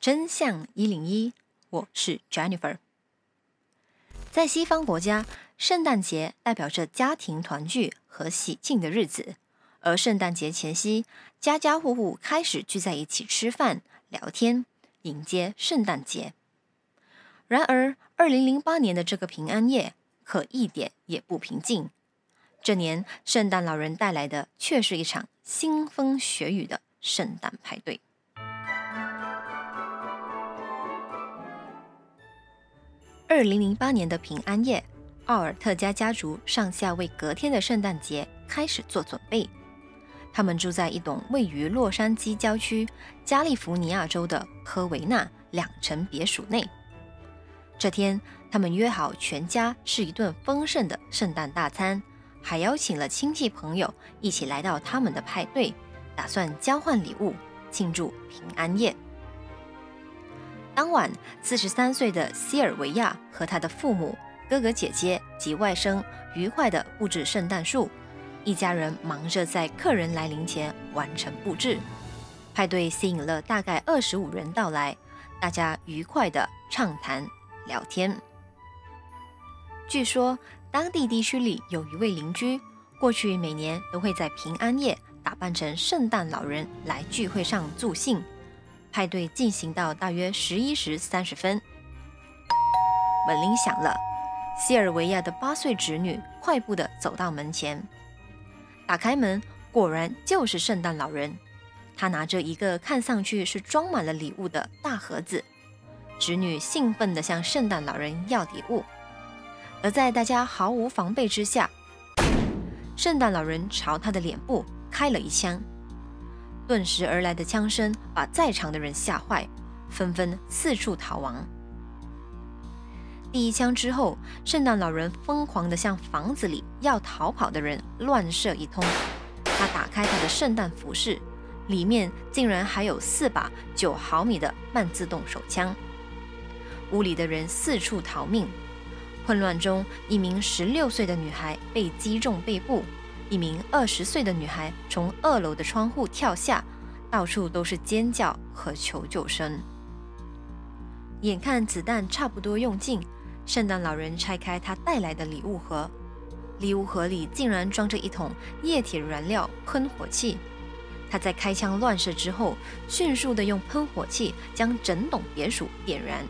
真相一零一，我是 Jennifer。在西方国家，圣诞节代表着家庭团聚和喜庆的日子，而圣诞节前夕，家家户户开始聚在一起吃饭、聊天，迎接圣诞节。然而，二零零八年的这个平安夜可一点也不平静。这年，圣诞老人带来的却是一场腥风血雨的圣诞派对。二零零八年的平安夜，奥尔特加家族上下为隔天的圣诞节开始做准备。他们住在一栋位于洛杉矶郊区加利福尼亚州的科维纳两层别墅内。这天，他们约好全家吃一顿丰盛的圣诞大餐，还邀请了亲戚朋友一起来到他们的派对，打算交换礼物庆祝平安夜。当晚，四十三岁的西尔维亚和他的父母、哥哥姐姐及外甥愉快地布置圣诞树，一家人忙着在客人来临前完成布置。派对吸引了大概二十五人到来，大家愉快地畅谈。聊天。据说当地地区里有一位邻居，过去每年都会在平安夜打扮成圣诞老人来聚会上助兴。派对进行到大约十一时三十分，门铃响了。西尔维亚的八岁侄女快步地走到门前，打开门，果然就是圣诞老人。他拿着一个看上去是装满了礼物的大盒子。侄女兴奋地向圣诞老人要礼物，而在大家毫无防备之下，圣诞老人朝他的脸部开了一枪。顿时而来的枪声把在场的人吓坏，纷纷四处逃亡。第一枪之后，圣诞老人疯狂地向房子里要逃跑的人乱射一通。他打开他的圣诞服饰，里面竟然还有四把九毫米的半自动手枪。屋里的人四处逃命，混乱中，一名十六岁的女孩被击中背部，一名二十岁的女孩从二楼的窗户跳下，到处都是尖叫和求救声。眼看子弹差不多用尽，圣诞老人拆开他带来的礼物盒，礼物盒里竟然装着一桶液体燃料喷火器。他在开枪乱射之后，迅速地用喷火器将整栋别墅点燃。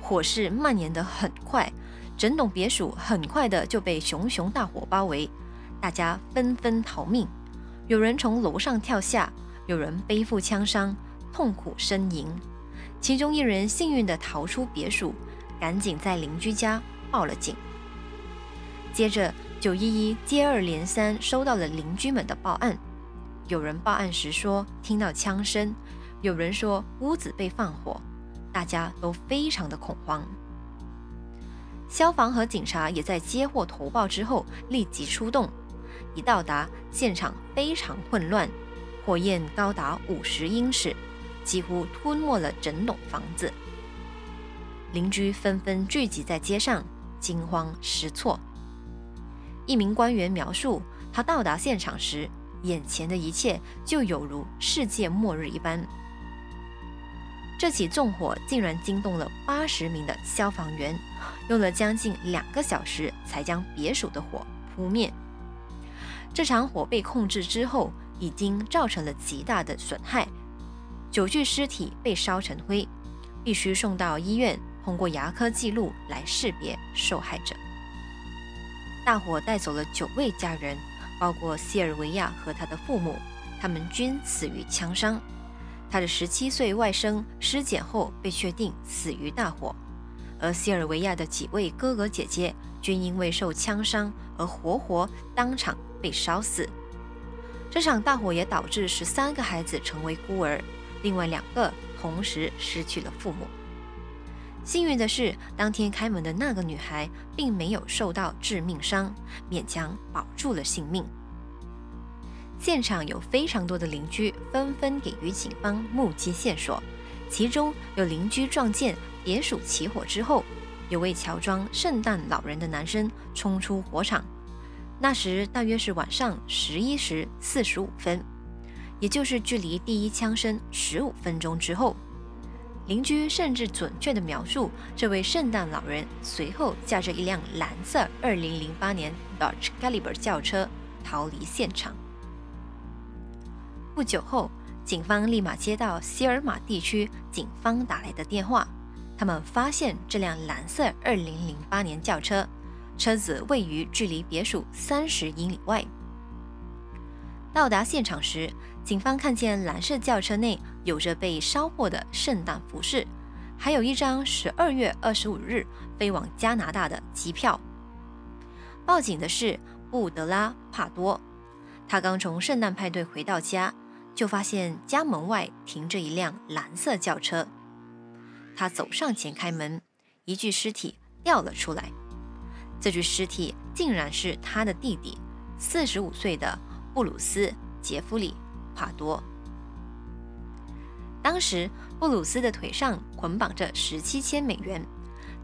火势蔓延得很快，整栋别墅很快的就被熊熊大火包围，大家纷纷逃命，有人从楼上跳下，有人背负枪伤，痛苦呻吟。其中一人幸运地逃出别墅，赶紧在邻居家报了警。接着，九一一接二连三收到了邻居们的报案，有人报案时说听到枪声，有人说屋子被放火。大家都非常的恐慌，消防和警察也在接获投报之后立即出动。一到达现场，非常混乱，火焰高达五十英尺，几乎吞没了整栋房子。邻居纷纷聚集在街上，惊慌失措。一名官员描述，他到达现场时，眼前的一切就有如世界末日一般。这起纵火竟然惊动了八十名的消防员，用了将近两个小时才将别墅的火扑灭。这场火被控制之后，已经造成了极大的损害，九具尸体被烧成灰，必须送到医院，通过牙科记录来识别受害者。大火带走了九位家人，包括西尔维亚和他的父母，他们均死于枪伤。他的十七岁外甥尸检后被确定死于大火，而西尔维亚的几位哥哥姐姐均因为受枪伤而活活当场被烧死。这场大火也导致十三个孩子成为孤儿，另外两个同时失去了父母。幸运的是，当天开门的那个女孩并没有受到致命伤，勉强保住了性命。现场有非常多的邻居纷纷给予警方目击线索，其中有邻居撞见别墅起火之后，有位乔装圣诞老人的男生冲出火场。那时大约是晚上十一时四十五分，也就是距离第一枪声十五分钟之后。邻居甚至准确地描述，这位圣诞老人随后驾着一辆蓝色2008年 Dodge Caliber 轿车逃离现场。不久后，警方立马接到希尔马地区警方打来的电话，他们发现这辆蓝色2008年轿车，车子位于距离别墅三十英里外。到达现场时，警方看见蓝色轿车内有着被烧过的圣诞服饰，还有一张十二月二十五日飞往加拿大的机票。报警的是布德拉帕多，他刚从圣诞派对回到家，就发现家门外停着一辆蓝色轿车。他走上前开门，一具尸体掉了出来。这具尸体竟然是他的弟弟，四十五岁的布鲁斯·杰弗里。帕多。当时，布鲁斯的腿上捆绑着十七千美元，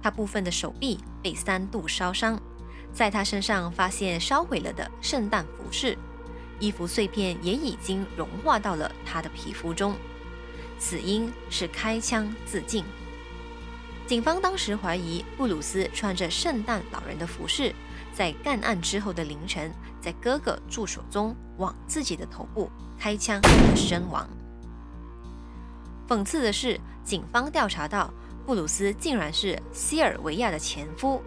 他部分的手臂被三度烧伤，在他身上发现烧毁了的圣诞服饰，衣服碎片也已经融化到了他的皮肤中，死因是开枪自尽。警方当时怀疑布鲁斯穿着圣诞老人的服饰，在干案之后的凌晨，在哥哥住所中往自己的头部。开枪而身亡。讽刺的是，警方调查到布鲁斯竟然是西尔维亚的前夫，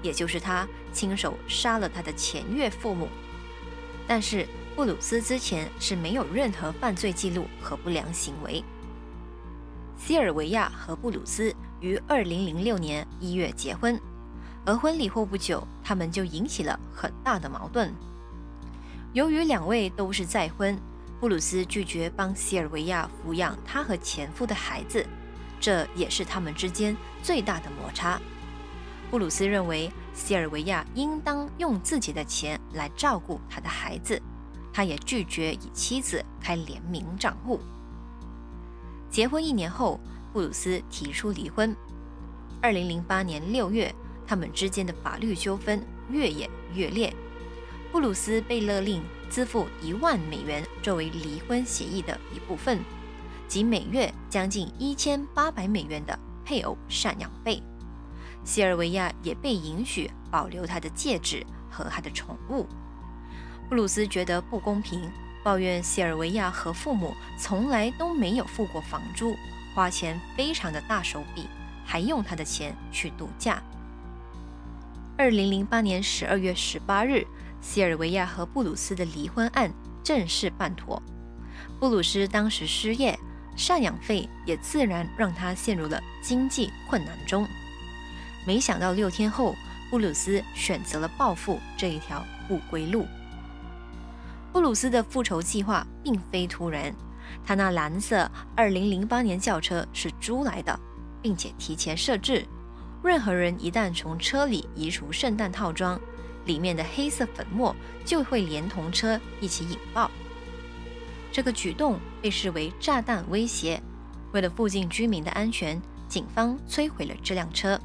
也就是他亲手杀了他的前岳父母。但是布鲁斯之前是没有任何犯罪记录和不良行为。西尔维亚和布鲁斯于2006年1月结婚，而婚礼后不久，他们就引起了很大的矛盾。由于两位都是再婚。布鲁斯拒绝帮西尔维亚抚养他和前夫的孩子，这也是他们之间最大的摩擦。布鲁斯认为西尔维亚应当用自己的钱来照顾他的孩子，他也拒绝与妻子开联名账户。结婚一年后，布鲁斯提出离婚。二零零八年六月，他们之间的法律纠纷越演越烈，布鲁斯被勒令。支付一万美元作为离婚协议的一部分，即每月将近一千八百美元的配偶赡养费。西尔维亚也被允许保留他的戒指和他的宠物。布鲁斯觉得不公平，抱怨西尔维亚和父母从来都没有付过房租，花钱非常的大手笔，还用他的钱去度假。二零零八年十二月十八日。西尔维亚和布鲁斯的离婚案正式办妥。布鲁斯当时失业，赡养费也自然让他陷入了经济困难中。没想到六天后，布鲁斯选择了报复这一条不归路。布鲁斯的复仇计划并非突然，他那蓝色2008年轿车是租来的，并且提前设置，任何人一旦从车里移除圣诞套装。里面的黑色粉末就会连同车一起引爆。这个举动被视为炸弹威胁。为了附近居民的安全，警方摧毁了这辆车。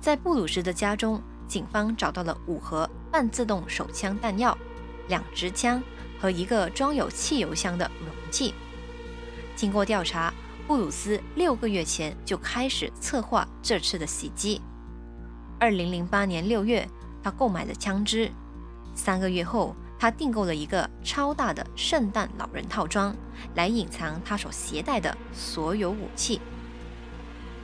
在布鲁斯的家中，警方找到了五盒半自动手枪弹药、两支枪和一个装有汽油箱的容器。经过调查，布鲁斯六个月前就开始策划这次的袭击。二零零八年六月。他购买了枪支，三个月后，他订购了一个超大的圣诞老人套装，来隐藏他所携带的所有武器。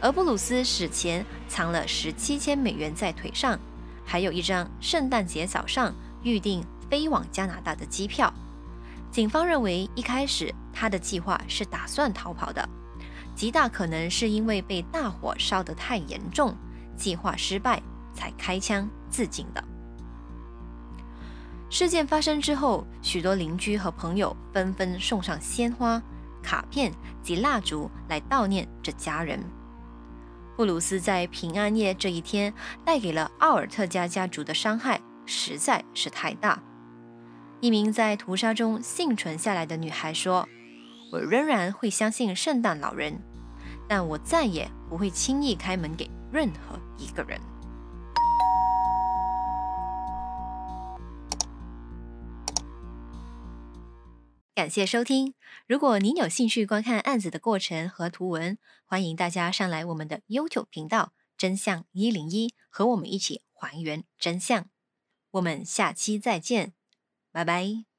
而布鲁斯死前藏了十七千美元在腿上，还有一张圣诞节早上预定飞往加拿大的机票。警方认为，一开始他的计划是打算逃跑的，极大可能是因为被大火烧得太严重，计划失败。才开枪自尽的。事件发生之后，许多邻居和朋友纷纷送上鲜花、卡片及蜡烛来悼念这家人。布鲁斯在平安夜这一天带给了奥尔特家家族的伤害实在是太大。一名在屠杀中幸存下来的女孩说：“我仍然会相信圣诞老人，但我再也不会轻易开门给任何一个人。”感谢收听。如果您有兴趣观看案子的过程和图文，欢迎大家上来我们的 YouTube 频道“真相一零一”，和我们一起还原真相。我们下期再见，拜拜。